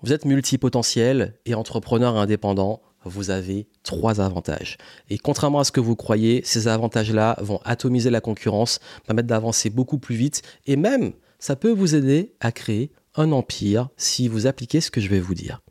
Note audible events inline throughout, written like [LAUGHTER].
Vous êtes multipotentiel et entrepreneur indépendant, vous avez trois avantages. Et contrairement à ce que vous croyez, ces avantages-là vont atomiser la concurrence, permettre d'avancer beaucoup plus vite et même ça peut vous aider à créer un empire si vous appliquez ce que je vais vous dire.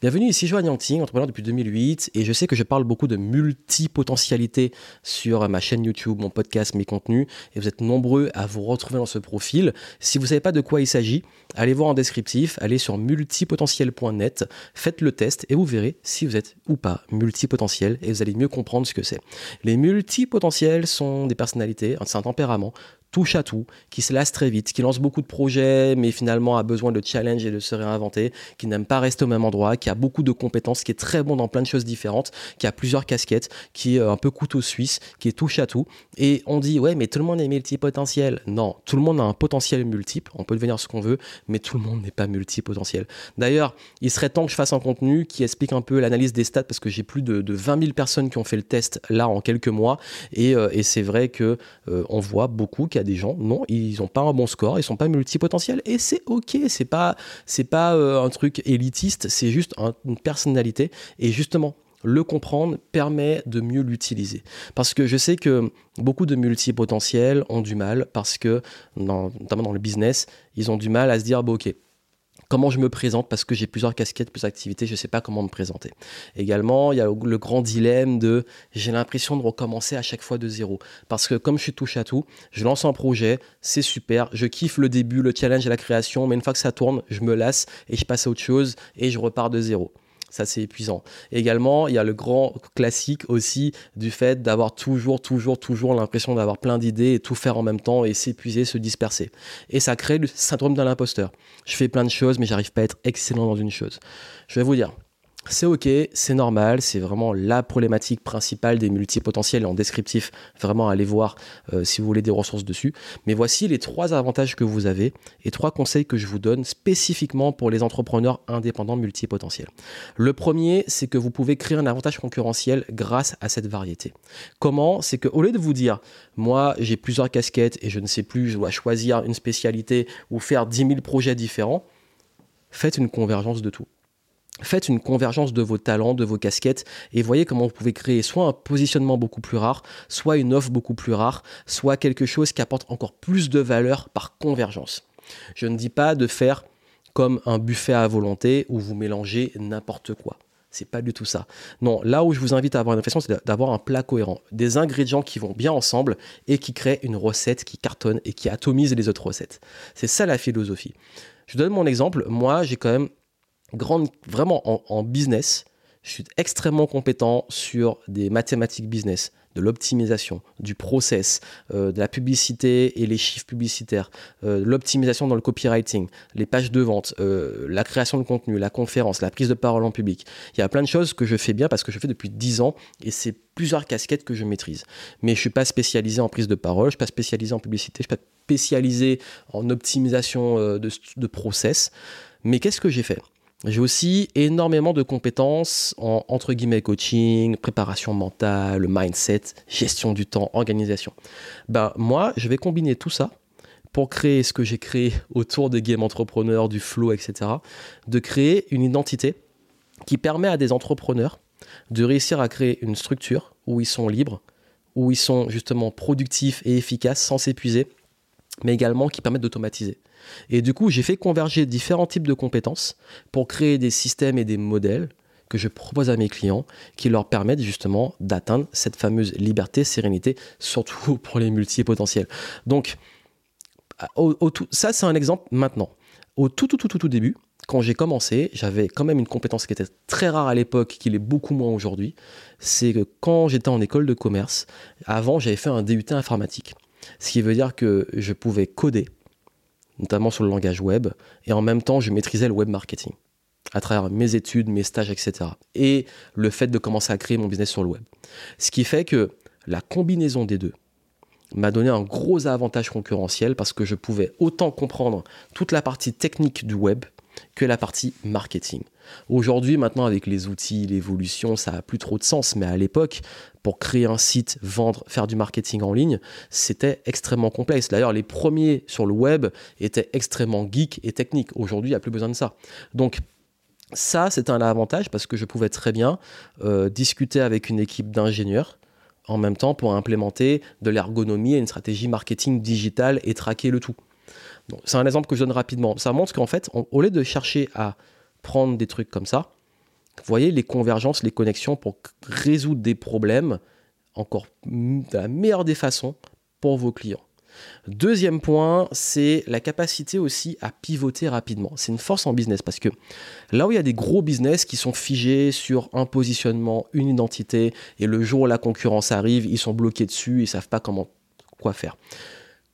Bienvenue ici Joanne Yangting, entrepreneur depuis 2008 et je sais que je parle beaucoup de multipotentialité sur ma chaîne YouTube, mon podcast, mes contenus et vous êtes nombreux à vous retrouver dans ce profil. Si vous ne savez pas de quoi il s'agit, allez voir en descriptif, allez sur multipotentiel.net, faites le test et vous verrez si vous êtes ou pas multipotentiel et vous allez mieux comprendre ce que c'est. Les multipotentiels sont des personnalités, c'est un tempérament touche à tout, qui se lasse très vite, qui lance beaucoup de projets, mais finalement a besoin de challenge et de se réinventer, qui n'aime pas rester au même endroit, qui a beaucoup de compétences, qui est très bon dans plein de choses différentes, qui a plusieurs casquettes, qui est un peu couteau suisse, qui est touche à tout. Et on dit, ouais, mais tout le monde est multipotentiel. Non, tout le monde a un potentiel multiple, on peut devenir ce qu'on veut, mais tout le monde n'est pas multipotentiel. D'ailleurs, il serait temps que je fasse un contenu qui explique un peu l'analyse des stats, parce que j'ai plus de, 20 000 personnes qui ont fait le test là en quelques mois, et, euh, c'est vrai que euh, on voit beaucoup qu'il des gens, non, ils n'ont pas un bon score, ils sont pas multipotentiels et c'est ok, c'est pas pas euh, un truc élitiste, c'est juste une personnalité et justement le comprendre permet de mieux l'utiliser. Parce que je sais que beaucoup de multipotentiels ont du mal parce que, notamment dans le business, ils ont du mal à se dire, bon ok, comment je me présente parce que j'ai plusieurs casquettes, plusieurs activités, je ne sais pas comment me présenter. Également, il y a le grand dilemme de j'ai l'impression de recommencer à chaque fois de zéro. Parce que comme je suis touche à tout, je lance un projet, c'est super, je kiffe le début, le challenge et la création, mais une fois que ça tourne, je me lasse et je passe à autre chose et je repars de zéro ça c'est épuisant. Également, il y a le grand classique aussi du fait d'avoir toujours, toujours, toujours l'impression d'avoir plein d'idées et tout faire en même temps et s'épuiser, se disperser. Et ça crée le syndrome de l'imposteur. Je fais plein de choses, mais j'arrive pas à être excellent dans une chose. Je vais vous dire, c'est ok, c'est normal, c'est vraiment la problématique principale des multipotentiels en descriptif. Vraiment, allez voir euh, si vous voulez des ressources dessus. Mais voici les trois avantages que vous avez et trois conseils que je vous donne spécifiquement pour les entrepreneurs indépendants multipotentiels. Le premier, c'est que vous pouvez créer un avantage concurrentiel grâce à cette variété. Comment? C'est qu'au lieu de vous dire, moi j'ai plusieurs casquettes et je ne sais plus, je dois choisir une spécialité ou faire 10 000 projets différents, faites une convergence de tout. Faites une convergence de vos talents, de vos casquettes, et voyez comment vous pouvez créer soit un positionnement beaucoup plus rare, soit une offre beaucoup plus rare, soit quelque chose qui apporte encore plus de valeur par convergence. Je ne dis pas de faire comme un buffet à volonté où vous mélangez n'importe quoi. C'est pas du tout ça. Non, là où je vous invite à avoir une réflexion, c'est d'avoir un plat cohérent, des ingrédients qui vont bien ensemble et qui créent une recette qui cartonne et qui atomise les autres recettes. C'est ça la philosophie. Je donne mon exemple. Moi, j'ai quand même grande, vraiment en, business, je suis extrêmement compétent sur des mathématiques business, de l'optimisation, du process, euh, de la publicité et les chiffres publicitaires, euh, l'optimisation dans le copywriting, les pages de vente, euh, la création de contenu, la conférence, la prise de parole en public. Il y a plein de choses que je fais bien parce que je fais depuis 10 ans et c'est plusieurs casquettes que je maîtrise. Mais je ne suis pas spécialisé en prise de parole, je ne suis pas spécialisé en publicité, je ne suis pas spécialisé en optimisation de, de process. Mais qu'est-ce que j'ai fait? J'ai aussi énormément de compétences en entre guillemets coaching, préparation mentale, mindset, gestion du temps, organisation. Ben moi, je vais combiner tout ça pour créer ce que j'ai créé autour des game entrepreneurs, du flow, etc. De créer une identité qui permet à des entrepreneurs de réussir à créer une structure où ils sont libres, où ils sont justement productifs et efficaces sans s'épuiser, mais également qui permettent d'automatiser. Et du coup, j'ai fait converger différents types de compétences pour créer des systèmes et des modèles que je propose à mes clients qui leur permettent justement d'atteindre cette fameuse liberté, sérénité, surtout [LAUGHS] pour les multipotentiels. Donc, ça, c'est un exemple maintenant. Au tout, tout, tout, tout, tout début, quand j'ai commencé, j'avais quand même une compétence qui était très rare à l'époque, qui l'est beaucoup moins aujourd'hui. C'est que quand j'étais en école de commerce, avant, j'avais fait un DUT informatique. Ce qui veut dire que je pouvais coder, notamment sur le langage web, et en même temps, je maîtrisais le web marketing à travers mes études, mes stages, etc. Et le fait de commencer à créer mon business sur le web. Ce qui fait que la combinaison des deux m'a donné un gros avantage concurrentiel parce que je pouvais autant comprendre toute la partie technique du web que la partie marketing. Aujourd'hui, maintenant, avec les outils, l'évolution, ça a plus trop de sens. Mais à l'époque, pour créer un site, vendre, faire du marketing en ligne, c'était extrêmement complexe. D'ailleurs, les premiers sur le web étaient extrêmement geek et techniques. Aujourd'hui, il n'y a plus besoin de ça. Donc, Ça, c'est un avantage parce que je pouvais très bien euh, discuter avec une équipe d'ingénieurs en même temps pour implémenter de l'ergonomie et une stratégie marketing digitale et traquer le tout. C'est un exemple que je donne rapidement. Ça montre qu'en fait, au lieu de chercher à prendre des trucs comme ça, vous voyez les convergences, les connexions pour résoudre des problèmes encore de la meilleure des façons pour vos clients. Deuxième point, c'est la capacité aussi à pivoter rapidement. C'est une force en business parce que là où il y a des gros business qui sont figés sur un positionnement, une identité, et le jour où la concurrence arrive, ils sont bloqués dessus, ils ne savent pas comment quoi faire.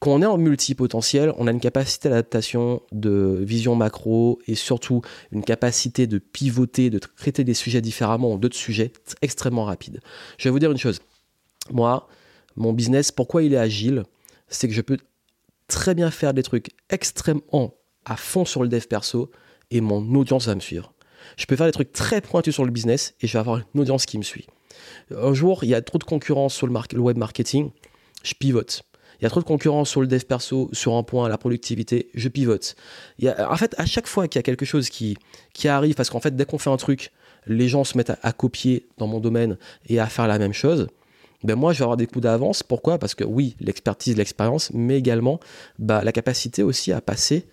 Quand on est en multipotentiel, on a une capacité d'adaptation, de vision macro et surtout une capacité de pivoter, de traiter des sujets différemment ou d'autres sujets extrêmement rapides. Je vais vous dire une chose. Moi, mon business, pourquoi il est agile C'est que je peux très bien faire des trucs extrêmement à fond sur le dev perso et mon audience va me suivre. Je peux faire des trucs très pointus sur le business et je vais avoir une audience qui me suit. Un jour, il y a trop de concurrence sur le, le web marketing, je pivote il y a trop de concurrence sur le dev perso, sur un point, la productivité, je pivote. Il y a, en fait, à chaque fois qu'il y a quelque chose qui, qui arrive, parce qu'en fait, dès qu'on fait un truc, les gens se mettent à, copier dans mon domaine et à faire la même chose, ben moi, je vais avoir des coups d'avance. Pourquoi? Parce que oui, l'expertise, l'expérience, mais également bah, la capacité aussi à passer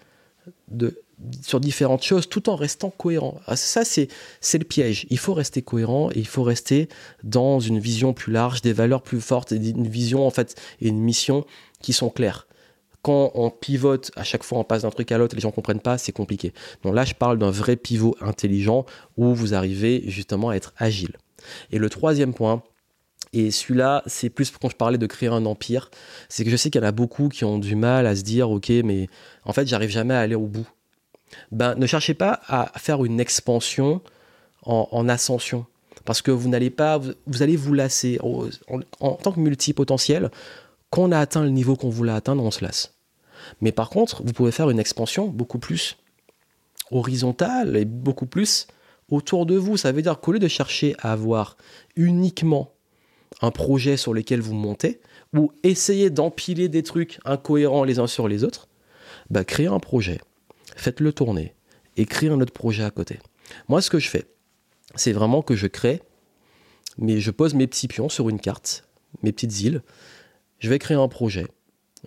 de sur différentes choses tout en restant cohérent. Ah, ça, c'est, le piège. Il faut rester cohérent et il faut rester dans une vision plus large, des valeurs plus fortes, une vision en fait et une mission qui sont claires. Quand on pivote, à chaque fois on passe d'un truc à l'autre, les gens ne comprennent pas, c'est compliqué. Donc là, je parle d'un vrai pivot intelligent où vous arrivez justement à être agile. Et le troisième point, et celui-là, c'est plus quand je parlais de créer un empire, c'est que je sais qu'il y en a beaucoup qui ont du mal à se dire, ok, mais en fait, j'arrive jamais à aller au bout ben, ne cherchez pas à faire une expansion en, ascension. Parce que vous n'allez pas, vous, allez vous lasser. En, tant que multipotentiel, quand on a atteint le niveau qu'on voulait atteindre, on se lasse. Mais par contre, vous pouvez faire une expansion beaucoup plus horizontale et beaucoup plus autour de vous. Ça veut dire qu'au lieu de chercher à avoir uniquement un projet sur lequel vous montez, ou essayer d'empiler des trucs incohérents les uns sur les autres, bah, créez un projet faites-le tourner, écrire un autre projet à côté. Moi, ce que je fais, c'est vraiment que je crée, mais je pose mes petits pions sur une carte, mes petites îles, je vais créer un projet,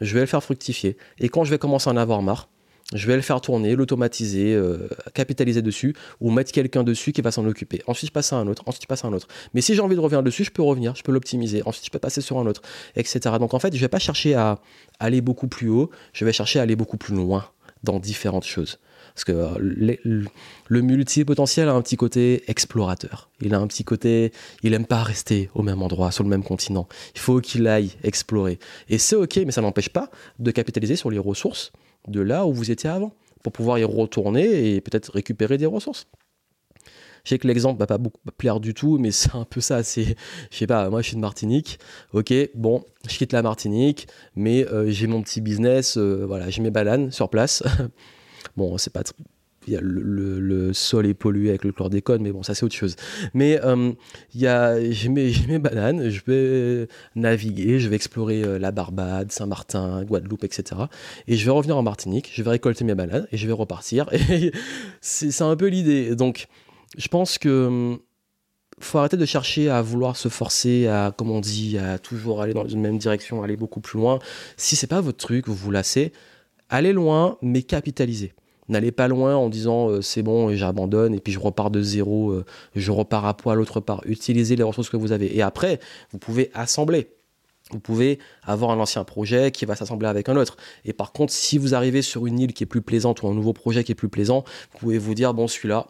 je vais le faire fructifier, et quand je vais commencer à en avoir marre, je vais le faire tourner, l'automatiser, euh, capitaliser dessus, ou mettre quelqu'un dessus qui va s'en occuper. Ensuite, je passe à un autre, ensuite, je passe à un autre. Mais si j'ai envie de revenir dessus, je peux revenir, je peux l'optimiser, ensuite, je peux passer sur un autre, etc. Donc, en fait, je ne vais pas chercher à aller beaucoup plus haut, je vais chercher à aller beaucoup plus loin dans différentes choses. Parce que euh, le, le multipotentiel a un petit côté explorateur. Il a un petit côté, il aime pas rester au même endroit, sur le même continent. Il faut qu'il aille explorer. Et c'est ok, mais ça n'empêche pas de capitaliser sur les ressources de là où vous étiez avant, pour pouvoir y retourner et peut-être récupérer des ressources. Je sais que l'exemple va pas beaucoup plaire du tout, mais [LAUGHS] c'est un peu ça. C'est, je sais pas, moi je suis de Martinique. Ok, bon, je quitte la Martinique, mais euh, j'ai mon petit business. Euh, voilà, j'ai mes bananes sur place. [LAUGHS] bon, c'est pas le, le, sol est pollué avec le chlordécone, mais bon, ça c'est autre chose. Mais euh, y a, j'ai, mes, mes, bananes, je vais naviguer, je vais explorer la Barbade, Saint-Martin, Guadeloupe, etc. Et je vais revenir en Martinique, je vais récolter mes bananes et je vais repartir. [LAUGHS] Et c'est, c'est un peu l'idée. Donc, je pense que hum, faut arrêter de chercher à vouloir se forcer à, comme on dit, à toujours aller dans une même direction, aller beaucoup plus loin. Si c'est pas votre truc, vous vous lassez, allez loin, mais capitalisez. N'allez pas loin en disant euh, c'est bon, j'abandonne et puis je repars de zéro, euh, je repars à poil autre part. Utilisez les ressources que vous avez. Et après, vous pouvez assembler. Vous pouvez avoir un ancien projet qui va s'assembler avec un autre. Et par contre, si vous arrivez sur une île qui est plus plaisante ou un nouveau projet qui est plus plaisant, vous pouvez vous dire bon, celui-là,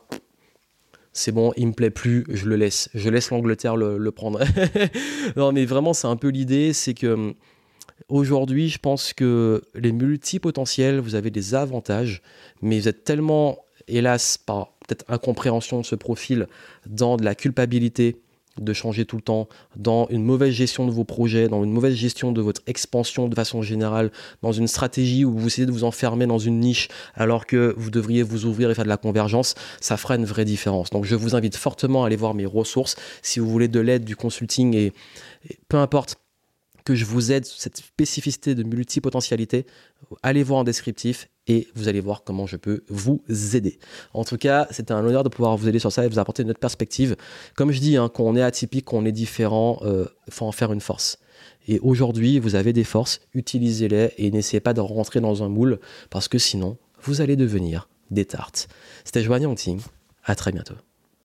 c'est bon, il me plaît plus, je le laisse. Je laisse l'Angleterre le, prendre. [LAUGHS] non, mais vraiment, c'est un peu l'idée, c'est que hum, aujourd'hui, je pense que les multipotentiels, vous avez des avantages, mais vous êtes tellement, hélas, par peut-être incompréhension de ce profil, dans de la culpabilité, de changer tout le temps, dans une mauvaise gestion de vos projets, dans une mauvaise gestion de votre expansion de façon générale, dans une stratégie où vous essayez de vous enfermer dans une niche alors que vous devriez vous ouvrir et faire de la convergence, ça fera une vraie différence. Donc je vous invite fortement à aller voir mes ressources si vous voulez de l'aide, du consulting et peu importe que je vous aide cette spécificité de multipotentialité, allez voir en descriptif et vous allez voir comment je peux vous aider. En tout cas, c'était un honneur de pouvoir vous aider sur ça et vous apporter notre perspective. Comme je dis, hein, qu'on est atypique, qu'on est différent, il euh, faut en faire une force. Et aujourd'hui, vous avez des forces, utilisez-les et n'essayez pas de rentrer dans un moule parce que sinon, vous allez devenir des tartes. C'était Joanne Yangting. À très bientôt.